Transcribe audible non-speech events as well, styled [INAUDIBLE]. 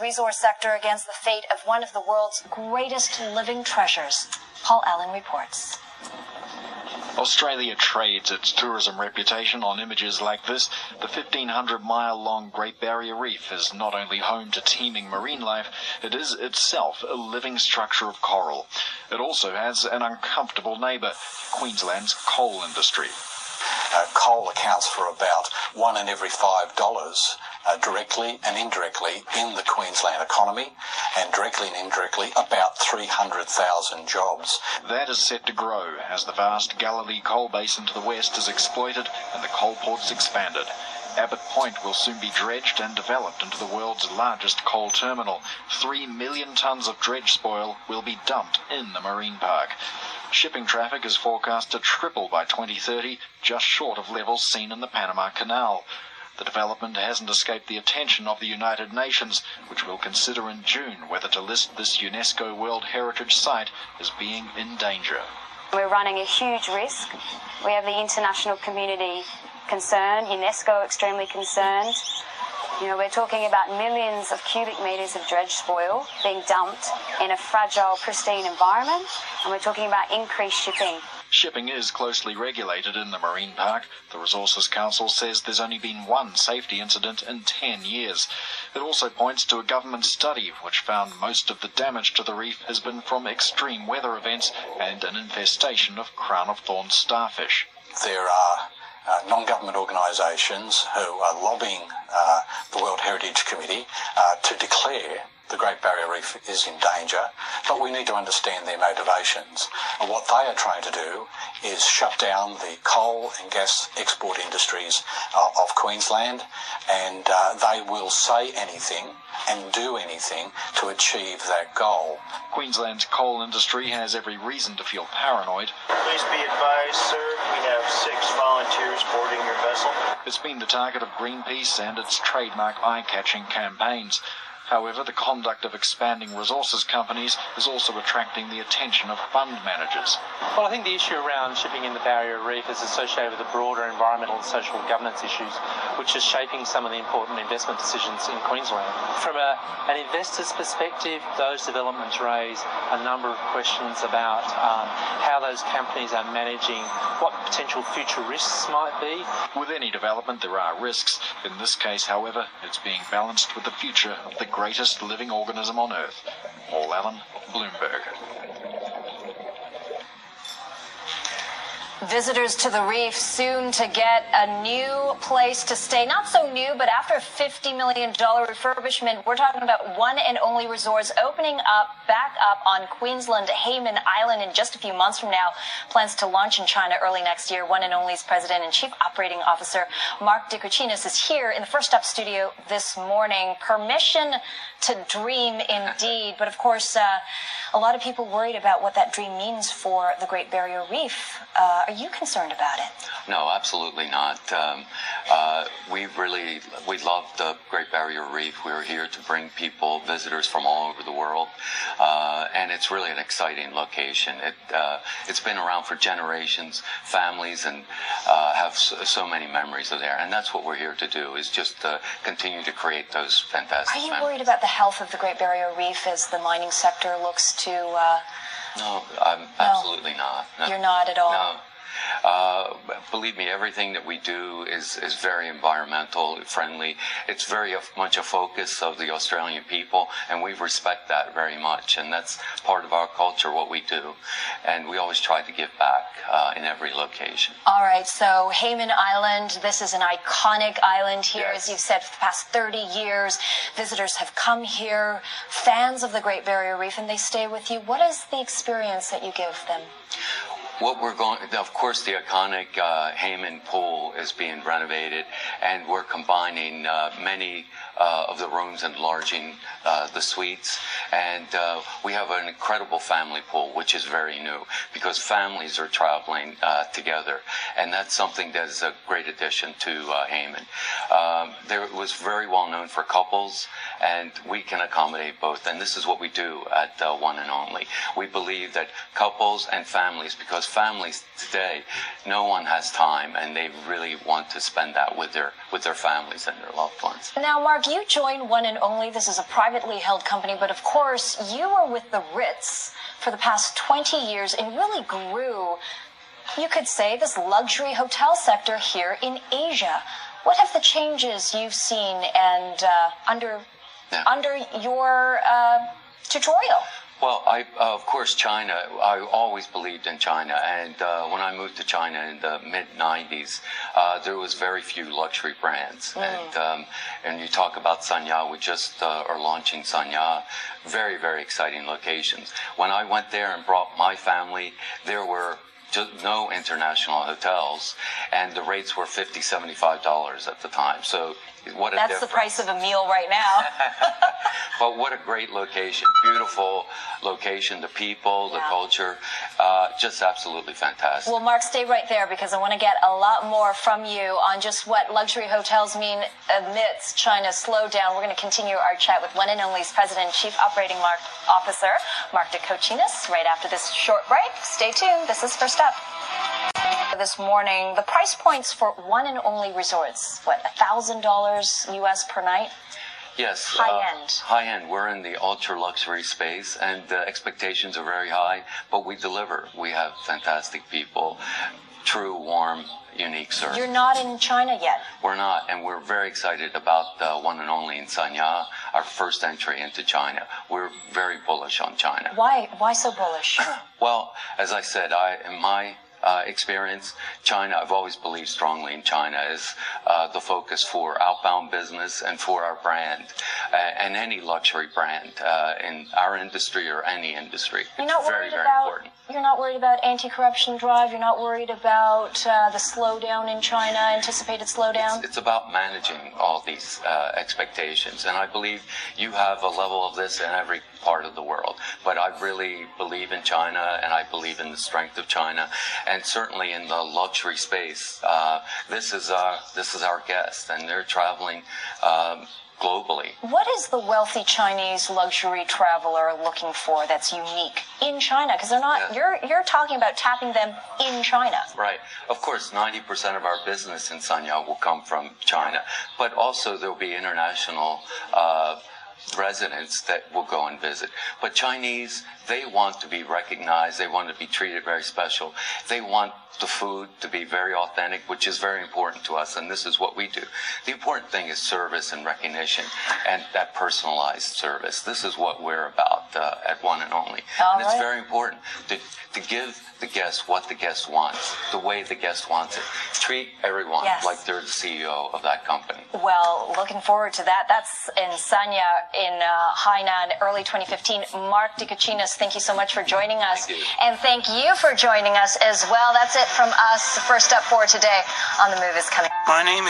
resource sector against the fate of one of the world's greatest living treasures. Paul Allen reports. Australia trades its tourism reputation on images like this. The 1500 mile long Great Barrier Reef is not only home to teeming marine life, it is itself a living structure of coral. It also has an uncomfortable neighbour, Queensland's coal industry. Uh, coal accounts for about one in every five dollars uh, directly and indirectly in the Queensland economy, and directly and indirectly about 300,000 jobs. That is set to grow as the vast Galilee coal basin to the west is exploited and the coal ports expanded. Abbott Point will soon be dredged and developed into the world's largest coal terminal. Three million tonnes of dredge spoil will be dumped in the marine park. Shipping traffic is forecast to triple by 2030, just short of levels seen in the Panama Canal. The development hasn't escaped the attention of the United Nations, which will consider in June whether to list this UNESCO World Heritage Site as being in danger. We're running a huge risk. We have the international community concerned, UNESCO extremely concerned. You know, we're talking about millions of cubic meters of dredge spoil being dumped in a fragile, pristine environment, and we're talking about increased shipping. Shipping is closely regulated in the marine park. The Resources Council says there's only been one safety incident in 10 years. It also points to a government study which found most of the damage to the reef has been from extreme weather events and an infestation of crown of thorns starfish. There are uh, non-government organisations who are lobbying uh, the World Heritage Committee uh, to declare the Great Barrier Reef is in danger, but we need to understand their motivations. And what they are trying to do is shut down the coal and gas export industries uh, of Queensland, and uh, they will say anything and do anything to achieve that goal. Queensland's coal industry has every reason to feel paranoid. Please be advised, sir, we have six volunteers boarding your vessel. It's been the target of Greenpeace and its trademark eye-catching campaigns. However, the conduct of expanding resources companies is also attracting the attention of fund managers. Well, I think the issue around shipping in the Barrier Reef is associated with the broader environmental and social governance issues, which is shaping some of the important investment decisions in Queensland. From a, an investor's perspective, those developments raise a number of questions about um, how those companies are managing what potential future risks might be. With any development, there are risks. In this case, however, it's being balanced with the future of the greatest living organism on Earth. Paul Allen, Bloomberg. Visitors to the reef soon to get a new place to stay. Not so new, but after a $50 million refurbishment, we're talking about one and only resorts opening up back up on Queensland Hayman Island in just a few months from now. Plans to launch in China early next year. One and only's president and chief operating officer Mark DeCocinis is here in the First Up studio this morning. Permission to dream indeed. But of course, uh, a lot of people worried about what that dream means for the Great Barrier Reef. Uh, are you concerned about it? No, absolutely not. Um, uh, we really we love the Great Barrier Reef. We're here to bring people, visitors from all over the world, uh, and it's really an exciting location. It uh, it's been around for generations. Families and uh, have so, so, many memories of there, and that's what we're here to do. Is just continue to create those fantastic. Are you memories. worried about the health of the Great Barrier Reef as the mining sector looks to? Uh, no, I'm no, absolutely not. No. You're not at all. No. Uh, believe me, everything that we do is, is very environmental friendly. It's very much a focus of the Australian people, and we respect that very much. And that's part of our culture, what we do. And we always try to give back uh, in every location. All right, so Hayman Island, this is an iconic island here, yes. as you've said, for the past 30 years. Visitors have come here, fans of the Great Barrier Reef, and they stay with you. What is the experience that you give them? What we're going, of course, the iconic uh, Hayman pool is being renovated, and we're combining uh, many uh, of the rooms, enlarging uh, the suites, and uh, we have an incredible family pool, which is very new because families are traveling uh, together, and that's something that is a great addition to Hayman. Um, there it was very well known for couples, and we can accommodate both, and this is what we do at One and Only. We believe that couples and families, because families today, no one has time, and they really want to spend that with their with their families and their loved ones. Now, Mark, you joined One and Only. This is a privately held company, but of course, you were with the Ritz for the past 20 years and really grew, you could say, this luxury hotel sector here in Asia. What have the changes you've seen and uh, under Yeah. under your uh, tutorial? Well, I, uh, of course, China. I always believed in China, and uh, when I moved to China in the mid '90s, uh, there was very few luxury brands. And um, and you talk about Sanya, we just uh, are launching Sanya. Very, very exciting locations. When I went there and brought my family, there were just no international hotels, and the rates were 50 $75 at the time. So what a That's the price of a meal right now. [LAUGHS] But what a great location. Beautiful location. The people, the Yeah. culture, uh, just absolutely fantastic. Well, Mark, stay right there because I want to get a lot more from you on just what luxury hotels mean amidst China's slowdown. We're going to continue our chat with one and only's President and Chief Operating Mark Officer, Mark DeCocinis, right after this short break. Stay tuned. This is First Up. This morning, the price points for one and only resorts, what, $1,000 US per night? yes. high uh, end. High end. We're in the ultra luxury space and the expectations are very high, but we deliver. We have fantastic people, true, warm, unique service. You're not in China yet. We're not, and we're very excited about uh, one and only in Sanya, our first entry into China. We're very bullish on China. Why, why so bullish? [COUGHS] Well, as I said, I in my uh, experience, China, I've always believed strongly in China as uh, the focus for outbound business and for our brand uh, and any luxury brand uh, in our industry or any industry. You're it's not very, worried very about important. you're not worried about anti-corruption drive. You're not worried about uh, the slowdown in China, anticipated slowdown. It's about managing all these uh, expectations, and I believe you have a level of this in every part of the world. But I really believe in China, and I believe in the strength of China, and certainly in the luxury space. Uh, this is our this is our guest, and they're traveling. Um, Globally, What is the wealthy Chinese luxury traveler looking for that's unique in China? Because they're not. Yeah. You're you're talking about tapping them in China. Right. Of course, 90% of our business in Sanya will come from China, but also there'll be international uh, residents that will go and visit. But Chinese, they want to be recognized. They want to be treated very special. They want the food to be very authentic, which is very important to us, and this is what we do. The important thing is service and recognition and that personalized service. This is what we're about uh, at One and Only. All and it's very important to, to give the guest what the guest wants, the way the guest wants it. Treat everyone Yes. like they're the CEO of that company. Well, looking forward to that. That's in Sanya in uh, Hainan, early 2015. Mark DeCocinis, thank you so much for joining us. Thank. And thank you for joining us as well. That's it from us. First up for today on The Move is coming. My name